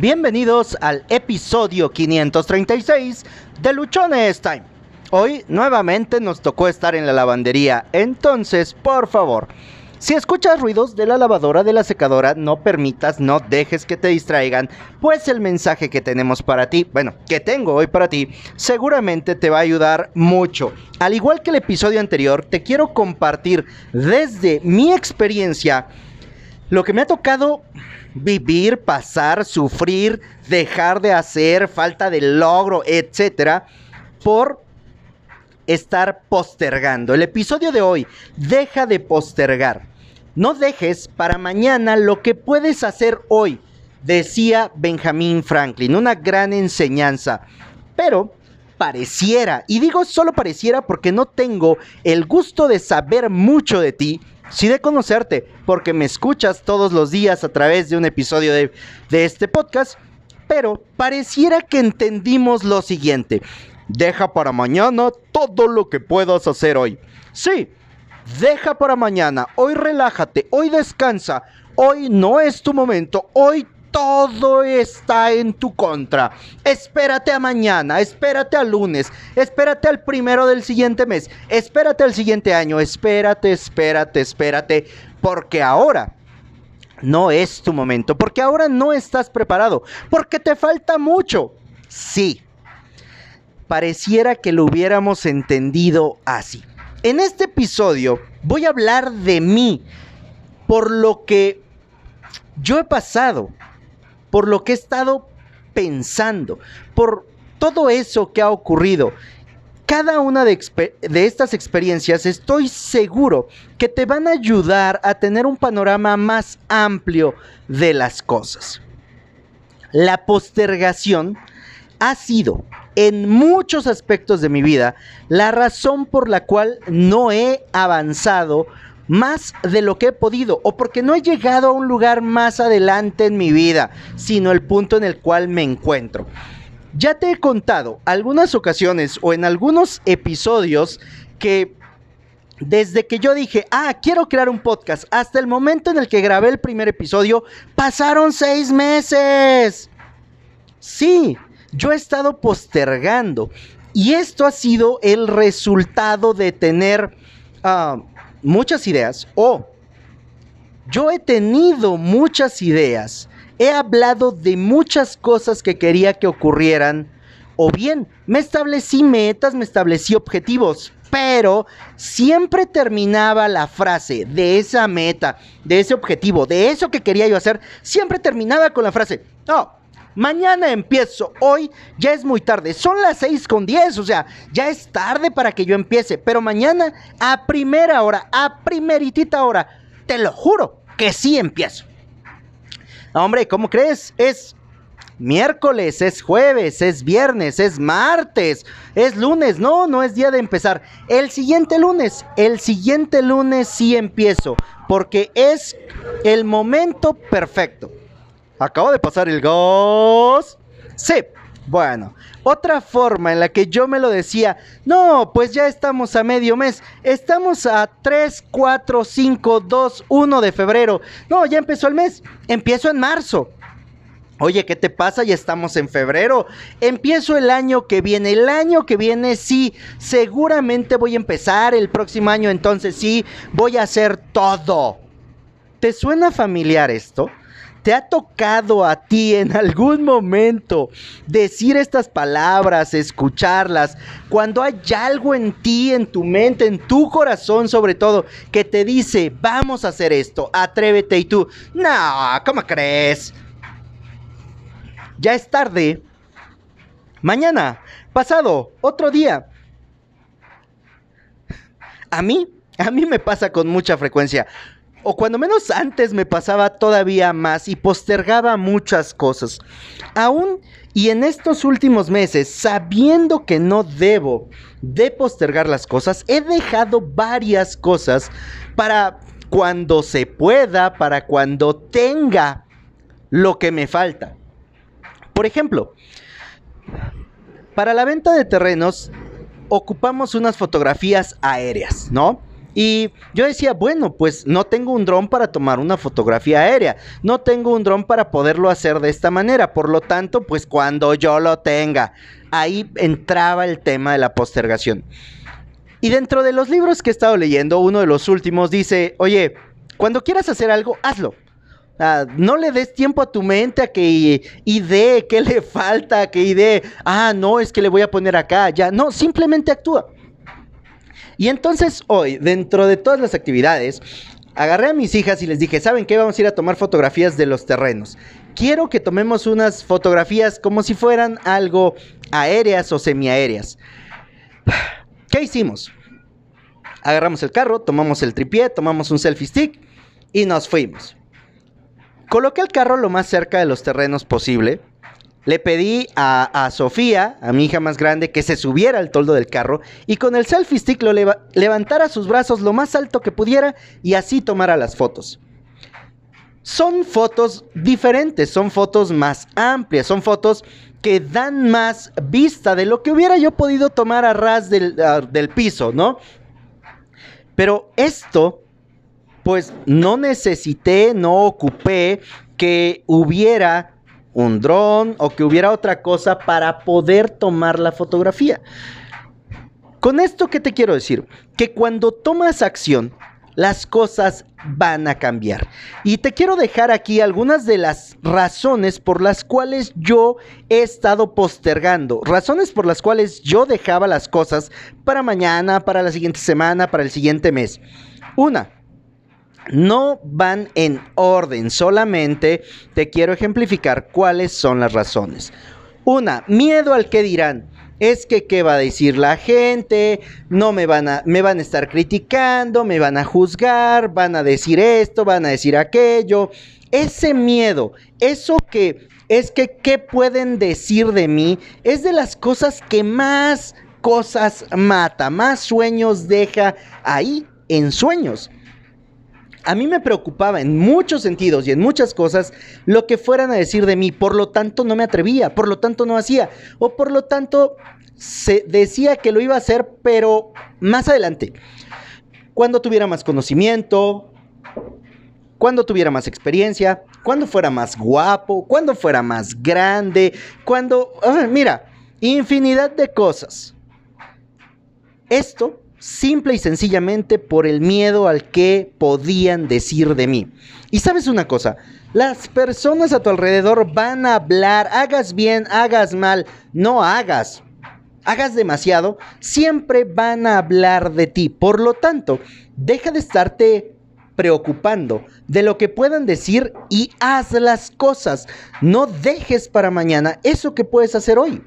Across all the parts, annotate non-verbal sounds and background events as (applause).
Bienvenidos al episodio 536 de Luchones Time. Hoy nuevamente nos tocó estar en la lavandería, entonces por favor, si escuchas ruidos de la lavadora, de la secadora, no permitas, no dejes que te distraigan, pues el mensaje que tenemos para ti, bueno, que tengo hoy para ti, seguramente te va a ayudar mucho. Al igual que el episodio anterior, te quiero compartir desde mi experiencia lo que me ha tocado vivir, pasar, sufrir, dejar de hacer, falta de logro, etcétera, por estar postergando. El episodio de hoy, deja de postergar. No dejes para mañana lo que puedes hacer hoy, decía Benjamin Franklin, una gran enseñanza. Pero pareciera, y digo solo pareciera porque no tengo el gusto de saber mucho de ti, sí de conocerte, porque me escuchas todos los días a través de un episodio de, de este podcast, pero pareciera que entendimos lo siguiente. Deja para mañana todo lo que puedas hacer hoy. Sí, deja para mañana. Hoy relájate, hoy descansa. Hoy no es tu momento. Hoy todo está en tu contra. Espérate a mañana, espérate al lunes, espérate al primero del siguiente mes, espérate al siguiente año, espérate, espérate, espérate, porque ahora no es tu momento, porque ahora no estás preparado, porque te falta mucho. Sí, pareciera que lo hubiéramos entendido así. En este episodio voy a hablar de mí, por lo que yo he pasado, por lo que he estado pensando, por todo eso que ha ocurrido. Cada una de, de, estas experiencias estoy seguro que te van a ayudar a tener un panorama más amplio de las cosas. La postergación ha sido en muchos aspectos de mi vida la razón por la cual no he avanzado más de lo que he podido o porque no he llegado a un lugar más adelante en mi vida, sino el punto en el cual me encuentro. Ya te he contado algunas ocasiones o en algunos episodios que desde que yo dije, ah, quiero crear un podcast, hasta el momento en el que grabé el primer episodio, pasaron seis meses. Sí, yo he estado postergando. Y esto ha sido el resultado de tener uh, muchas ideas o yo he tenido muchas ideas. He hablado de muchas cosas que quería que ocurrieran. O bien, me establecí metas, me establecí objetivos, pero siempre terminaba la frase de esa meta, de ese objetivo, de eso que quería yo hacer, siempre terminaba con la frase, no, Mañana empiezo. Hoy ya es muy tarde. Son las 6 con 10. O sea, ya es tarde para que yo empiece. Pero mañana, a primera hora, a primeritita hora, te lo juro que sí empiezo. Hombre, ¿cómo crees? Es miércoles, es jueves, es viernes, es martes, es lunes. No, no es día de empezar. El siguiente lunes, el siguiente lunes sí empiezo. Porque es el momento perfecto. Acabo de pasar el gas. Sí. Bueno, otra forma en la que yo me lo decía, no, pues ya estamos a medio mes, estamos a 3, 4, 5, 2, 1 de febrero. No, ya empezó el mes, empiezo en marzo. Oye, ¿qué te pasa? Ya estamos en febrero. Empiezo el año que viene. El año que viene sí, seguramente voy a empezar. El próximo año entonces sí, voy a hacer todo. ¿Te suena familiar esto? ¿Te ha tocado a ti en algún momento decir estas palabras, escucharlas, cuando hay algo en ti, en tu mente, en tu corazón sobre todo, que te dice, vamos a hacer esto, atrévete y tú, no, ¿cómo crees? Ya es tarde. Mañana, pasado, otro día. A mí, a mí me pasa con mucha frecuencia o cuando menos antes me pasaba todavía más y postergaba muchas cosas. Aún y en estos últimos meses, sabiendo que no debo de postergar las cosas, he dejado varias cosas para cuando se pueda, para cuando tenga lo que me falta. Por ejemplo, para la venta de terrenos ocupamos unas fotografías aéreas, ¿no? Y yo decía, bueno, pues no tengo un dron para tomar una fotografía aérea, no tengo un dron para poderlo hacer de esta manera, por lo tanto, pues cuando yo lo tenga, ahí entraba el tema de la postergación. Y dentro de los libros que he estado leyendo, uno de los últimos dice, oye, cuando quieras hacer algo, hazlo. no le des tiempo a tu mente a que idee qué le (laughs) falta, que idee, ah, no, es que le voy a poner acá, ya. No, simplemente actúa. Y entonces hoy, dentro de todas las actividades, agarré a mis hijas y les dije, ¿saben qué? Vamos a ir a tomar fotografías de los terrenos. Quiero que tomemos unas fotografías como si fueran algo aéreas o semiaéreas. (sighs) ¿Qué hicimos? Agarramos el carro, tomamos el tripié, tomamos un selfie stick y nos fuimos. Coloqué el carro lo más cerca de los terrenos posible. Le pedí a, Sofía, a mi hija más grande, que se subiera al toldo del carro y con el selfie stick lo levantara sus brazos lo más alto que pudiera y así tomara las fotos. Son fotos diferentes, son fotos más amplias, son fotos que dan más vista de lo que hubiera yo podido tomar a ras del, del piso, ¿no? Pero esto pues no necesité, no ocupé que hubiera un dron o que hubiera otra cosa para poder tomar la fotografía. Con esto, ¿qué te quiero decir? Que cuando tomas acción, las cosas van a cambiar. Y te quiero dejar aquí algunas de las razones por las cuales yo he estado postergando, razones por las cuales yo dejaba las cosas para mañana, para la siguiente semana, para el siguiente mes. Una, no van en orden, solamente te quiero ejemplificar cuáles son las razones. Una, miedo al que dirán. Es que qué va a decir la gente, no me van a me van a estar criticando, me van a juzgar, van a decir esto, van a decir aquello. Ese miedo, eso que es que qué pueden decir de mí, es de las cosas que más cosas mata, más sueños deja ahí en sueños a mí me preocupaba en muchos sentidos y en muchas cosas lo que fueran a decir de mí. Por lo tanto, no me atrevía, por lo tanto, no hacía. O por lo tanto, se decía que lo iba a hacer, pero más adelante. Cuando tuviera más conocimiento, cuando tuviera más experiencia, cuando fuera más guapo, cuando fuera más grande, cuando... Mira, infinidad de cosas. Esto simple y sencillamente por el miedo al que podían decir de mí. Y sabes una cosa, las personas a tu alrededor van a hablar, hagas bien, hagas mal, no hagas. Hagas demasiado, siempre van a hablar de ti. Por lo tanto, deja de estarte preocupando de lo que puedan decir y haz las cosas. No dejes para mañana eso que puedes hacer hoy.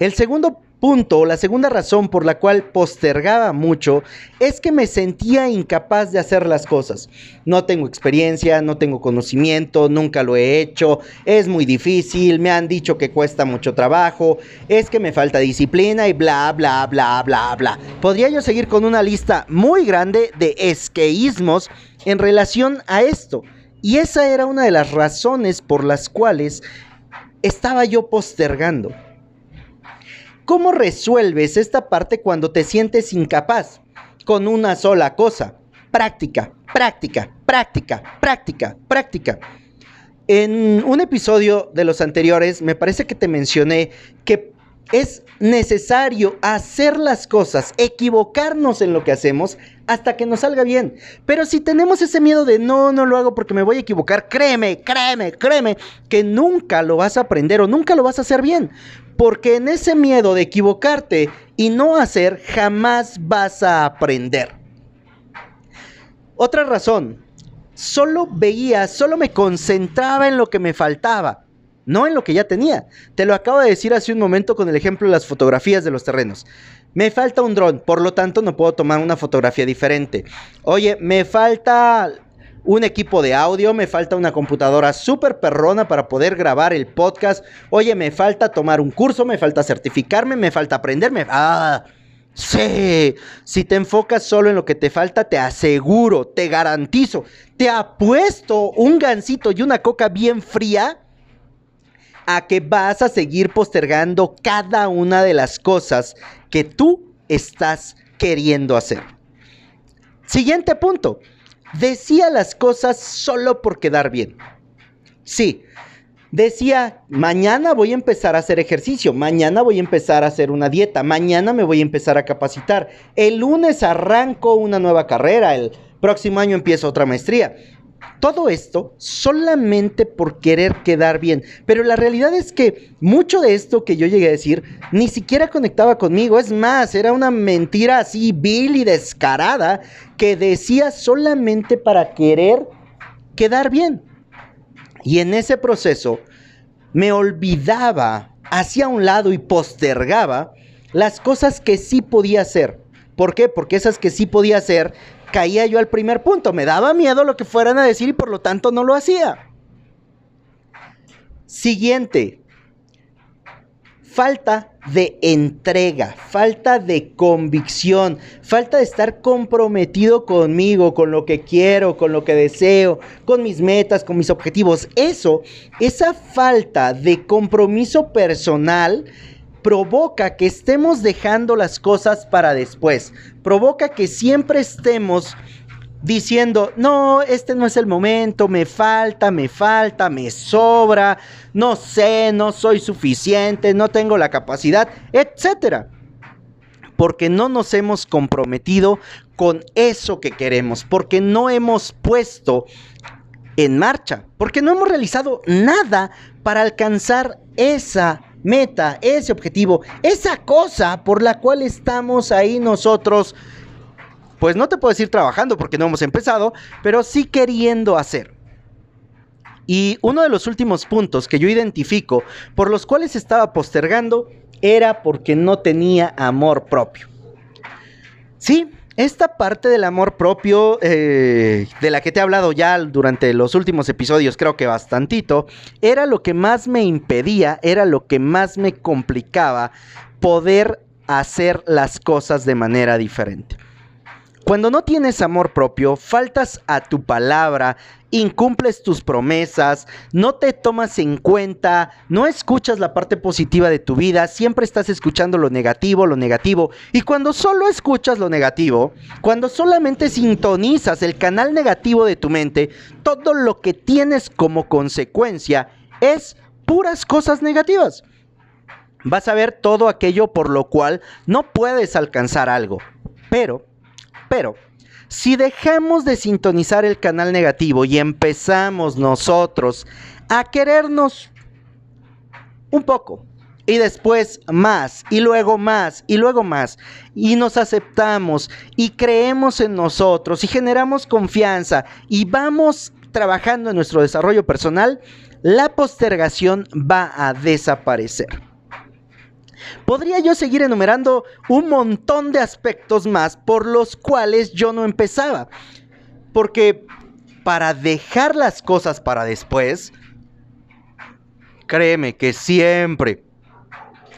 El segundo punto, la segunda razón por la cual postergaba mucho, es que me sentía incapaz de hacer las cosas. No tengo experiencia, no tengo conocimiento, nunca lo he hecho, es muy difícil, me han dicho que cuesta mucho trabajo, es que me falta disciplina y bla, bla, bla, bla, bla. Podría yo seguir con una lista muy grande de esqueísmos en relación a esto. Y esa era una de las razones por las cuales estaba yo postergando. ¿Cómo resuelves esta parte cuando te sientes incapaz? Con una sola cosa. Práctica, práctica, práctica, práctica, práctica. En un episodio de los anteriores me parece que te mencioné que es necesario hacer las cosas, equivocarnos en lo que hacemos hasta que nos salga bien. Pero si tenemos ese miedo de no, no lo hago porque me voy a equivocar, créeme, créeme, créeme, que nunca lo vas a aprender o nunca lo vas a hacer bien. Porque en ese miedo de equivocarte y no hacer, jamás vas a aprender. Otra razón, solo veía, solo me concentraba en lo que me faltaba, no en lo que ya tenía. Te lo acabo de decir hace un momento con el ejemplo de las fotografías de los terrenos. Me falta un dron, por lo tanto no puedo tomar una fotografía diferente. Oye, me falta un equipo de audio, me falta una computadora súper perrona para poder grabar el podcast. Oye, me falta tomar un curso, me falta certificarme, me falta aprenderme. Ah, sí. Si te enfocas solo en lo que te falta, te aseguro, te garantizo, te apuesto un gansito y una coca bien fría a que vas a seguir postergando cada una de las cosas que tú estás queriendo hacer. Siguiente punto. Decía las cosas solo por quedar bien. Sí, decía, mañana voy a empezar a hacer ejercicio, mañana voy a empezar a hacer una dieta, mañana me voy a empezar a capacitar, el lunes arranco una nueva carrera, el próximo año empiezo otra maestría. Todo esto solamente por querer quedar bien. Pero la realidad es que mucho de esto que yo llegué a decir ni siquiera conectaba conmigo. Es más, era una mentira así vil y descarada que decía solamente para querer quedar bien. Y en ese proceso me olvidaba, hacía un lado y postergaba las cosas que sí podía hacer. ¿Por qué? Porque esas que sí podía hacer caía yo al primer punto. Me daba miedo lo que fueran a decir y por lo tanto no lo hacía. Siguiente. Falta de entrega, falta de convicción, falta de estar comprometido conmigo, con lo que quiero, con lo que deseo, con mis metas, con mis objetivos. Eso, esa falta de compromiso personal provoca que estemos dejando las cosas para después. Provoca que siempre estemos diciendo, no, este no es el momento, me falta, me falta, me sobra, no sé, no soy suficiente, no tengo la capacidad, etcétera. Porque no nos hemos comprometido con eso que queremos, porque no hemos puesto en marcha, porque no hemos realizado nada para alcanzar esa meta, ese objetivo, esa cosa por la cual estamos ahí nosotros, pues no te puedo decir trabajando porque no hemos empezado, pero sí queriendo hacer. Y uno de los últimos puntos que yo identifico por los cuales estaba postergando era porque no tenía amor propio. Sí, esta parte del amor propio, eh, de la que te he hablado ya durante los últimos episodios, creo que bastantito, era lo que más me impedía, era lo que más me complicaba poder hacer las cosas de manera diferente. Cuando no tienes amor propio, faltas a tu palabra, incumples tus promesas, no te tomas en cuenta, no escuchas la parte positiva de tu vida, siempre estás escuchando lo negativo, lo negativo. Y cuando solo escuchas lo negativo, cuando solamente sintonizas el canal negativo de tu mente, todo lo que tienes como consecuencia es puras cosas negativas. Vas a ver todo aquello por lo cual no puedes alcanzar algo. Pero pero si dejamos de sintonizar el canal negativo y empezamos nosotros a querernos un poco, y después más, y luego más, y luego más, y nos aceptamos, y creemos en nosotros, y generamos confianza, y vamos trabajando en nuestro desarrollo personal, la postergación va a desaparecer. Podría yo seguir enumerando un montón de aspectos más por los cuales yo no empezaba. Porque para dejar las cosas para después, créeme que siempre,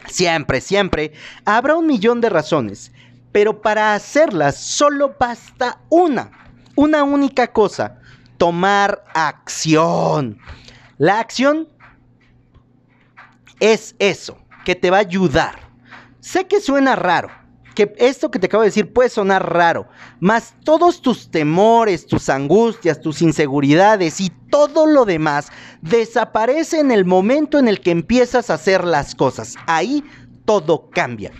siempre, siempre habrá un millón de razones. Pero para hacerlas solo basta una, una única cosa, tomar acción. La acción es eso que te va a ayudar. Sé que suena raro, que esto que te acabo de decir puede sonar raro, mas todos tus temores, tus angustias, tus inseguridades y todo lo demás desaparece en el momento en el que empiezas a hacer las cosas. Ahí todo cambia.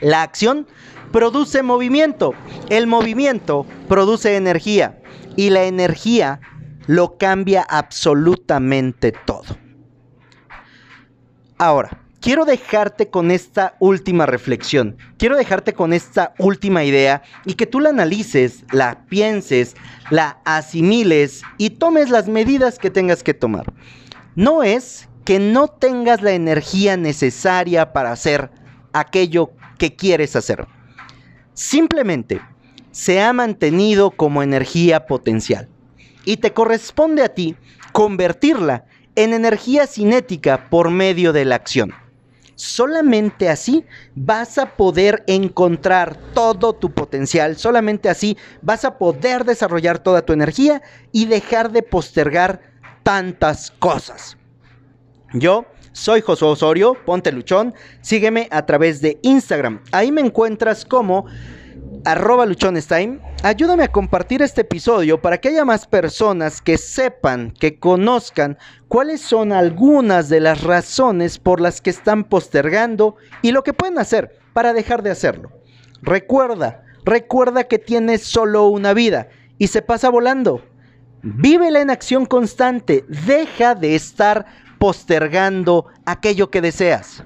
La acción produce movimiento, el movimiento produce energía y la energía lo cambia absolutamente todo. Ahora, quiero dejarte con esta última reflexión, quiero dejarte con esta última idea y que tú la analices, la pienses, la asimiles y tomes las medidas que tengas que tomar. No es que no tengas la energía necesaria para hacer aquello que quieres hacer. Simplemente se ha mantenido como energía potencial y te corresponde a ti convertirla en energía cinética por medio de la acción. Solamente así vas a poder encontrar todo tu potencial, solamente así vas a poder desarrollar toda tu energía y dejar de postergar tantas cosas. Yo soy Josué Osorio, ponte luchón, sígueme a través de Instagram. Ahí me encuentras como arroba luchonestime, ayúdame a compartir este episodio para que haya más personas que sepan, que conozcan cuáles son algunas de las razones por las que están postergando y lo que pueden hacer para dejar de hacerlo. Recuerda, recuerda que tienes solo una vida y se pasa volando. Vívela en acción constante, deja de estar postergando aquello que deseas.